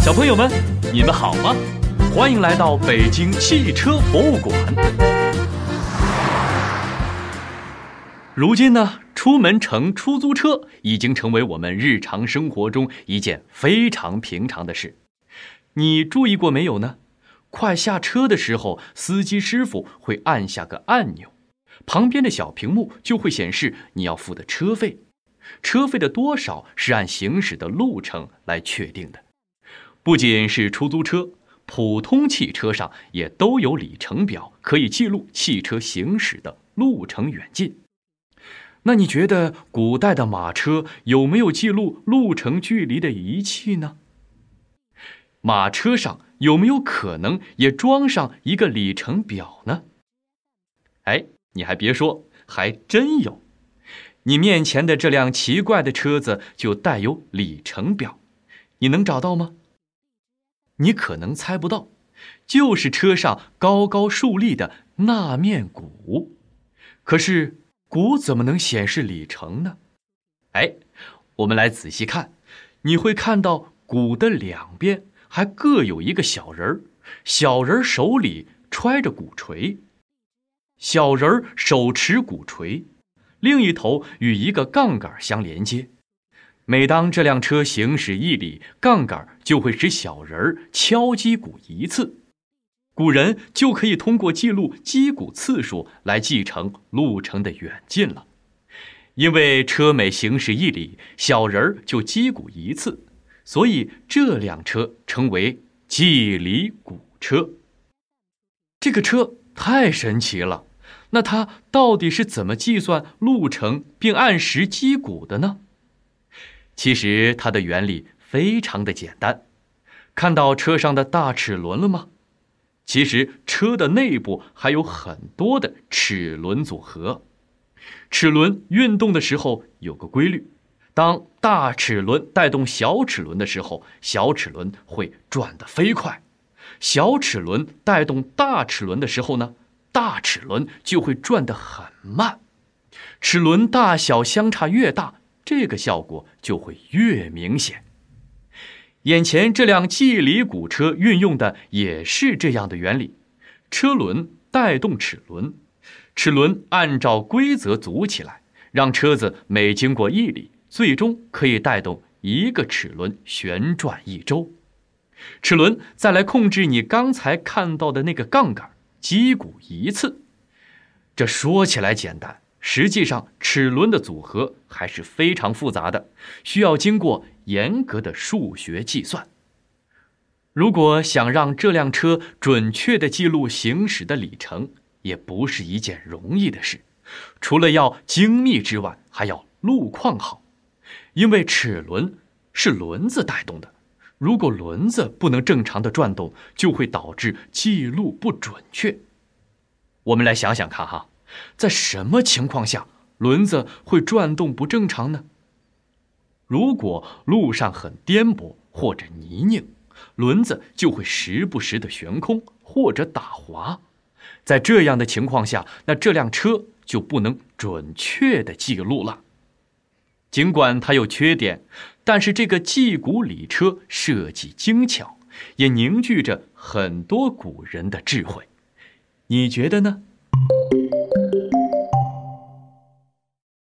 小朋友们，你们好吗？欢迎来到北京汽车博物馆。如今呢，出门乘出租车已经成为我们日常生活中一件非常平常的事。你注意过没有呢？快下车的时候，司机师傅会按下个按钮，旁边的小屏幕就会显示你要付的车费。车费的多少是按行驶的路程来确定的。不仅是出租车，普通汽车上也都有里程表，可以记录汽车行驶的路程远近。那你觉得古代的马车有没有记录路程距离的仪器呢？马车上有没有可能也装上一个里程表呢？哎，你还别说，还真有。你面前的这辆奇怪的车子就带有里程表，你能找到吗？你可能猜不到，就是车上高高竖立的那面鼓。可是鼓怎么能显示里程呢？哎，我们来仔细看，你会看到鼓的两边还各有一个小人儿，小人手里揣着鼓槌，小人手持鼓槌，另一头与一个杠杆相连接。每当这辆车行驶一里，杠杆就会使小人儿敲击鼓一次，古人就可以通过记录击鼓次数来继承路程的远近了。因为车每行驶一里，小人儿就击鼓一次，所以这辆车称为计里鼓车。这个车太神奇了，那它到底是怎么计算路程并按时击鼓的呢？其实它的原理非常的简单，看到车上的大齿轮了吗？其实车的内部还有很多的齿轮组合，齿轮运动的时候有个规律，当大齿轮带动小齿轮的时候，小齿轮会转得飞快；小齿轮带动大齿轮的时候呢，大齿轮就会转得很慢。齿轮大小相差越大。这个效果就会越明显。眼前这辆计里鼓车运用的也是这样的原理，车轮带动齿轮，齿轮按照规则组起来，让车子每经过一里，最终可以带动一个齿轮旋转一周。齿轮再来控制你刚才看到的那个杠杆，击鼓一次。这说起来简单。实际上，齿轮的组合还是非常复杂的，需要经过严格的数学计算。如果想让这辆车准确的记录行驶的里程，也不是一件容易的事。除了要精密之外，还要路况好，因为齿轮是轮子带动的，如果轮子不能正常的转动，就会导致记录不准确。我们来想想看，哈。在什么情况下轮子会转动不正常呢？如果路上很颠簸或者泥泞，轮子就会时不时的悬空或者打滑。在这样的情况下，那这辆车就不能准确的记录了。尽管它有缺点，但是这个记古里车设计精巧，也凝聚着很多古人的智慧。你觉得呢？